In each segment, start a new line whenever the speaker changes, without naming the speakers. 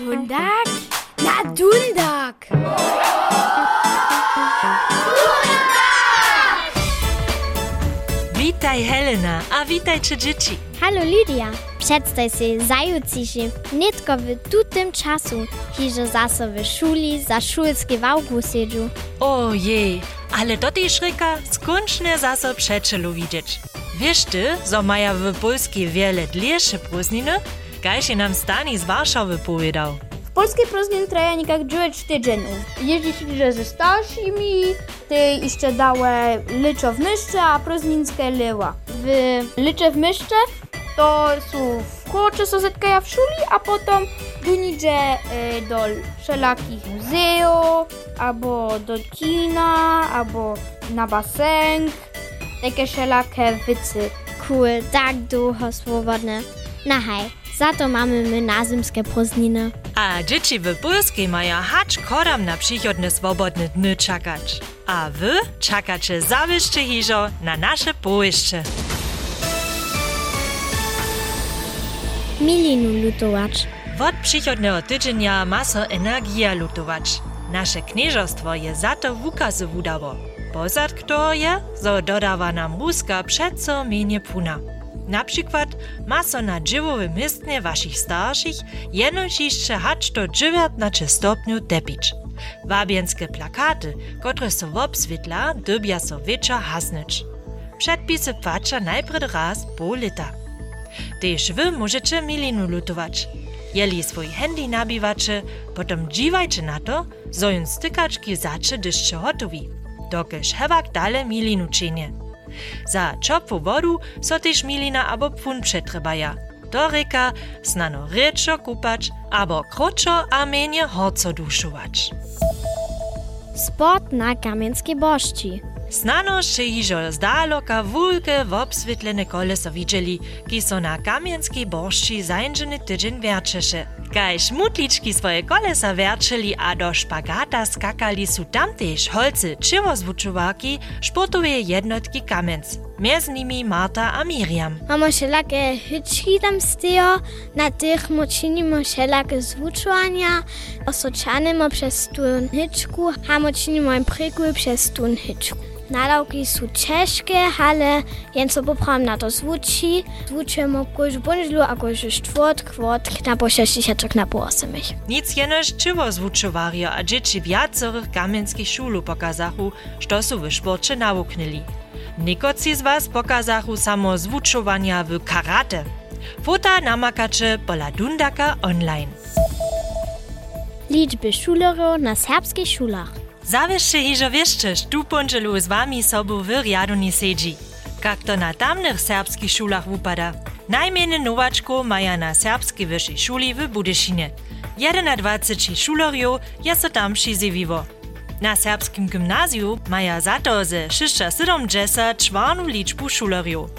Dundak? Na Dundak!
Witaj Helena, a witajcie dzieci.
Halo Lydia, przedstaw się zajutrzyjszy, nitko w tutym czasu, hiże zase w szuli za szulskie wałku siedzu.
Ojej, ale do tej szryka skończne zase przeczelu widzieć. Wiesz ty, zo maja w Polskiej wiele dliesze prózdniny? Je nam Stani z Warszawy powiedział.
Polskie prózdniny trwają niekak 9 tydzienów. Jeździ się ze starszymi, ty jeszcze dałe liczo w myszce, a prózdninskie lyła. W licze w myszce to są w kołocze sozetkaja w szuli, a potem dunidzie y, do wszelakich muzeów, albo do kina, albo na basen, takie wszelakie wycy.
Cool, tak długo swobodne. Na hej, za to mamy my nazymskie prózdniny.
A dzieci w Polskiej mają hacz kodam na przychodne swobodne dny czekać. A wy czekacie zawieszcze hiżo na nasze połyszcze.
Milinu lutować.
Od przychodnego tydzienia ma so energia lutować. Nasze knieżostwo je za to wukazy wudało. Pozad kto je, zo dodawa nam ruska przeco mienie puna. Na przykład ma so na dziewowe miestnie waszych starszych jenoż jeszcze hacz do 19 stopniu tepić. Wabienskie plakaty, które so w obswitla, dybia so wiecza hasnąć. Przedpisy płacza najpierw raz po lita. Tež wy możecie milinu lutować. Jeli swój handy nabiwacie, potem dziwajcie na to, zo ją stykaczki zacze dyszcze hotowi. Dokelż hewak dale milinu czynie. Za czopwu wodu so milina abo pun przetrebaja. Do reka snano ryczo kupać, abo kroczo a mienie horco.
Sport na kamieńskiej boszci.
Znano še ižo zdalo, ka vulke v obsvetljene kole so videli, ki so na kamenski bošči zajenženi tydzień werčeše. Kaj šmutlički svoje kolesa werčeli, a do špagata skakali su tamtež holci čivozvučuvaki športove jednotki kamenc. Med njimi Marta a Mirjam.
Imamo še lake hički tam stejo, na teh močinimo še lake zvučovanja, osočanemo przez tu hičku, a močinimo in prekuj przez tu hičku. Nadałki są ciężkie, ale jęco poprawam na to zwuci. Zwuczymy koś bądźlu, a koś czwort, kwot, na po 60, na po 80.
Nic jenoż czywozwuczuwario a dzieci wiacorych kamienskich szulu pokazachu, što su w sporcie nauknili. Nikoci z was pokazachu samo zwuczowania w karate. Fota namakacze pola Dundaka online.
Liczby szulerów na serbskich szulach.
Zawieszcze hižo wieszcze, tu ponczelu z wami sobu w riadu nie siedzi. Jak to na tamnych serbskich szulach upada. Najmieny nowaczko maja na serbskiej wyższej szuli w Budyszynie. 21 szuleriów jest tam przyzywiwo. Na serbskim gimnazju maja za to ze 670 czwarnu liczbu szuleriów.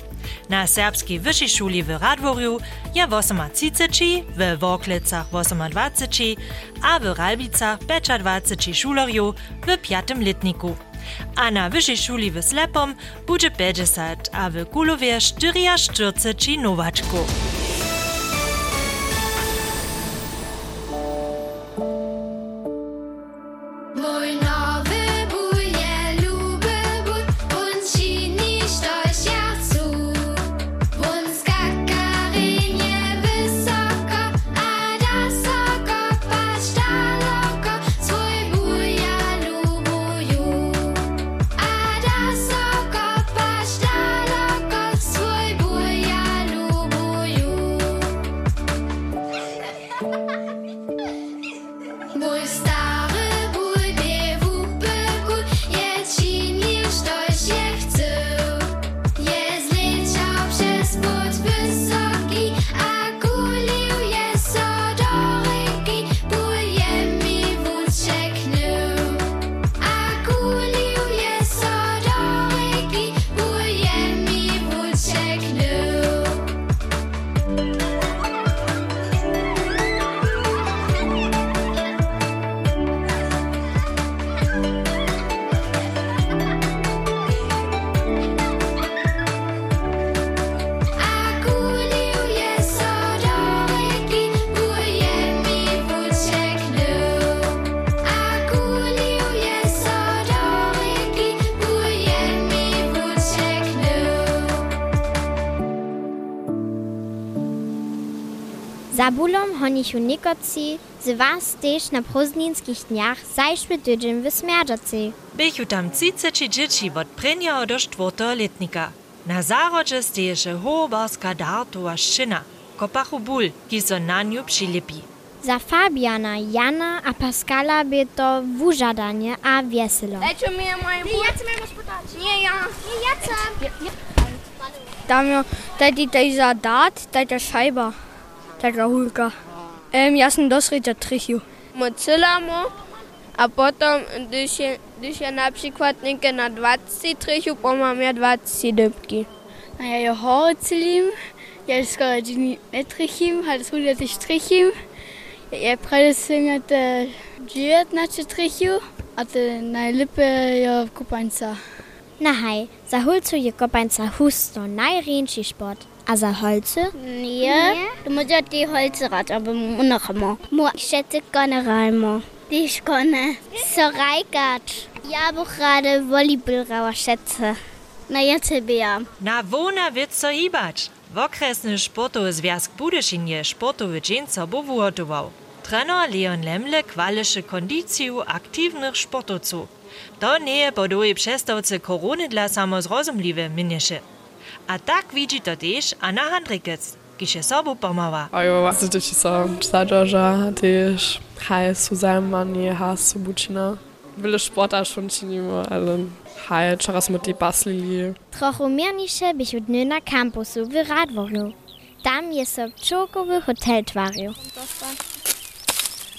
Na serbskiej wyższej szuli w Radworju je 38, w Woklecach 28, a w Ralbicach 25 szuleriów w piatym letniku. A na wyższej szuli w Slepom będzie 50, a w Kulowie 44 nowaczków.
Abulom honich unikoci, se vas tež na prozdninskih dnjah zajšve tydzień v smerdžaci.
Bychu tam ciceči džiči od prenja do štvrtého letnika. Na zárodže steješe hobarska dartova šina, kopachu bul, ki so na nju přilepi.
Za Fabiana, Jana a Pascala by to wużadanie a wieselo.
Lecz mi moje Nie, ja chcę mnie pospytać. Nie, ja.
Nie, ja chcę.
Tam jo, tady tady zadat, tady ta šajba taka Um, ja sam dosyć trychił. Mozilla
mo, a potem když je, když je například někde na 20 trychu, potom mám já 20 dybky.
A já je hory celím, já skoro netrychím, a to je trychím. Ja prawie singę te 19 trychiu, a te najlepsze ja
kopańca. Nahaj, za hulcu je kopańca husto, najręczny sport. Also Holze? Nee.
nee. Du musst ja die Holze rat, aber noch unnachmo. Ich schätze generalmo. Die ich konne. So reigat. Ja, aber gerade Volleyballrauer schätze. Na jetzt ja.
Na wona wird so ibat. Wokresny sportu Sporto Budyszynie sportu wydzieńca powoładował. Trainer Leon Lemle kwalische kondiciju aktywnych sportowców. To nie poduje przestawcy korony dla samozrozumliwe minieszy. А так видите тиш, а на хандрикец. Кише
собу помава. Айо, вас это часа. Саджажа, тиш. Хай, Сузан, мани, хас, субучина. Виле спорта schon чинимо, ален. Хай, чарас мот
ди баслили. Трохомернише бих од нена кампусу, ви радворно. Там je so čokovi hotel tvario.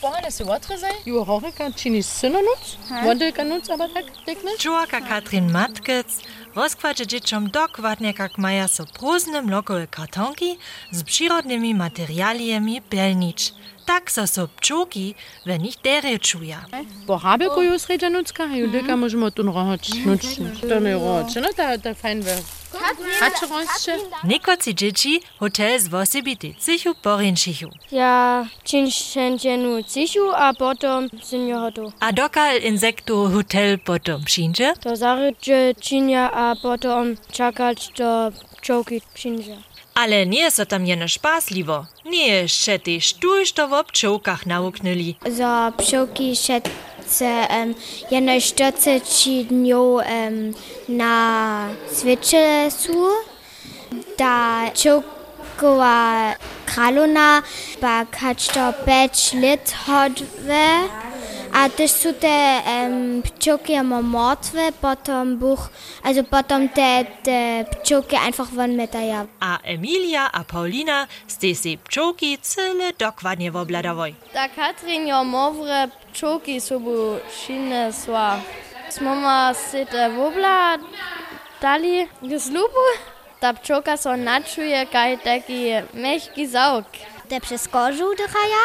Bohane se votre sei? Jo Horika Chini Synonutz? Wandel kann uns aber decken?
Joaka Katrin Matkez, rozkładzie dzieciom dokładnie jak maja so próżne mlokowe kartonki z przyrodnymi materialiami pelnić. Tak so so pčoki w nich dere czuja.
Po habelku ju sređa nucka, ju dilka možemo tu rohoč nučni. To ne rohoč, no ta, ta fajn ve.
Nikoci dzieci hotel z wosibity cichu porinčichu.
Ja činšenčenu cišu a potom sinjo hotu.
A dokal insektu hotel potom přinže?
To zaryče činja a potom čakać do pčołki przyjdzie.
Ale nie so tam jeno. Nie še tež tuž to v občovkach nauknili.
Za pčołki szedce um, jedno 40 dniów um, na cviče su. Da pčołkowa kraluna pa kać to 5 lit hodwe. A też są te um, pčołki immer mordwe, potom buch, also potom te, te pčołki einfach von metaja.
A Emilia a Paulina ste se pčołki cyle dokładnie wobladawoj.
Da Katrin jo movre pčoki sobu šine sva. Smo ma se te vobla dali k zlubu. Ta pčoka so načuje kaj taki mehki zauk.
Te przeskorzył dychaja,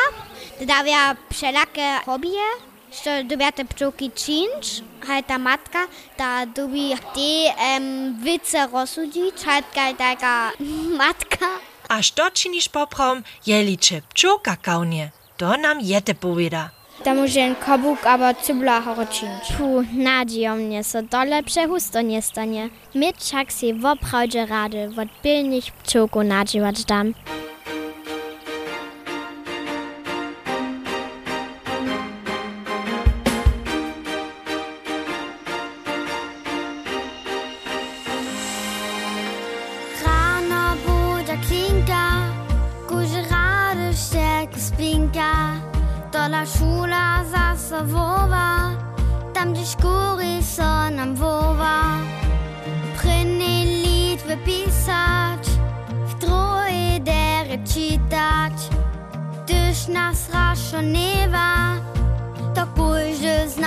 te dawia wszelakie hobie, że dubia te pčołki czynć, haj ta matka, ta dubi te um, wice rozsudzić, haj kaj taka matka.
A što činiš poprom, jeli če pčoka kaunie? To nam jete poveda.
Da może ein kabuk, aber cybla horoczynć. Puh, nadzi o mnie, so dole przehusto nie stanie. My czak si w oprawdzie rady, wot pilnych pčołku nadziwać dam.
tinka Kužiradu šek spinka. Dola šula zasa vova Tam gdzie skóry są nam wowa Pryny litwy pisać W troje dery czytać Tyż nas raszonewa To pójdzie z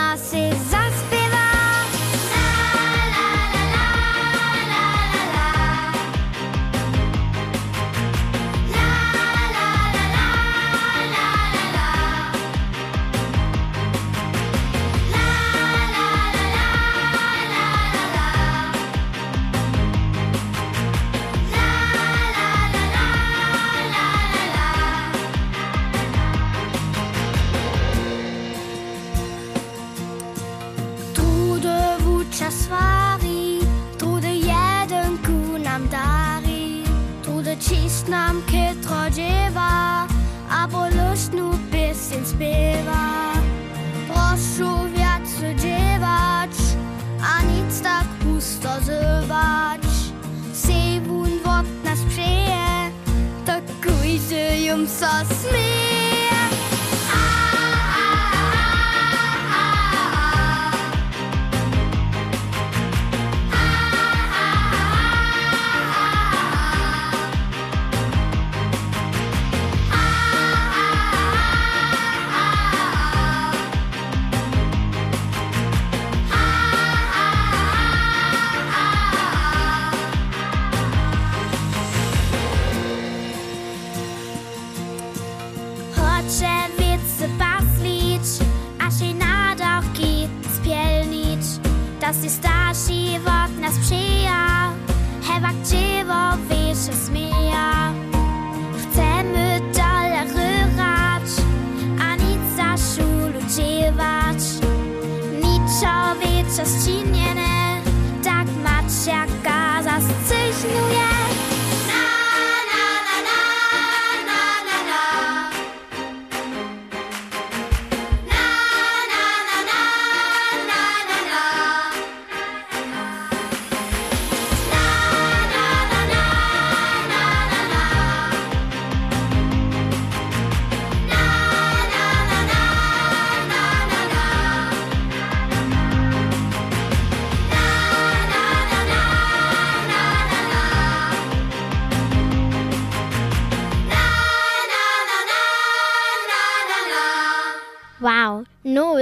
saw Smith. Wiece ściniene, tak zascyśnuje.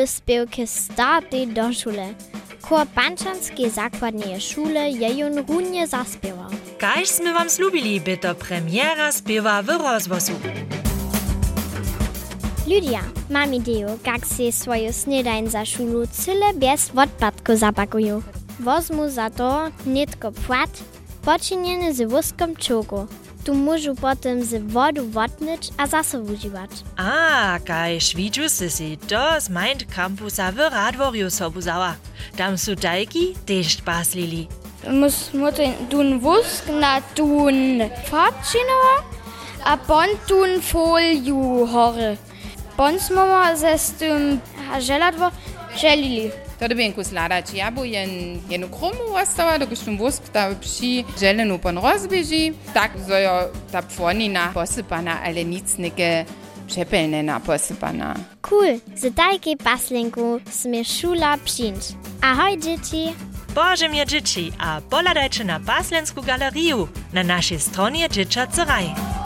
Spiewki starty do szule. Chor Banczanskiej zakładnej szule je ją runie zaspiewał.
Kaž sme vám slúbili, by to premiéra spieva v rozvozu.
Lydia, mam ideju, jak si swoją śniadań za szulu cyle bez odpadku zapakują. Wozmu za to nitko płat, poczyniony z wózką czołgu. можу потім з воду ватнич, а засовуживать. А, кай,
швіджу сисі, дос майнт кампуса в радворю собузава. Там судайки дешт баслили. Мус мути дун вуск на
дун фарчинова, а пон дун фолью горе. Понс мама зестум желадво желили. Bons mama zestum želadvo želili.
To dobienku sladać jabł, jen, jenu krumu ostała, dokud šum wusk ta przy żelenu pon rozbieži, tak zojo ta pfonina posypana, ale nic neke przepelnena posypana.
Cool, z tajki paslinku sme szula przyjść. Ahoj, dzieci!
Boże mnie dzieci, a poladajcie na Paslensku galeriu na naszej stronie Dzieciaceraj.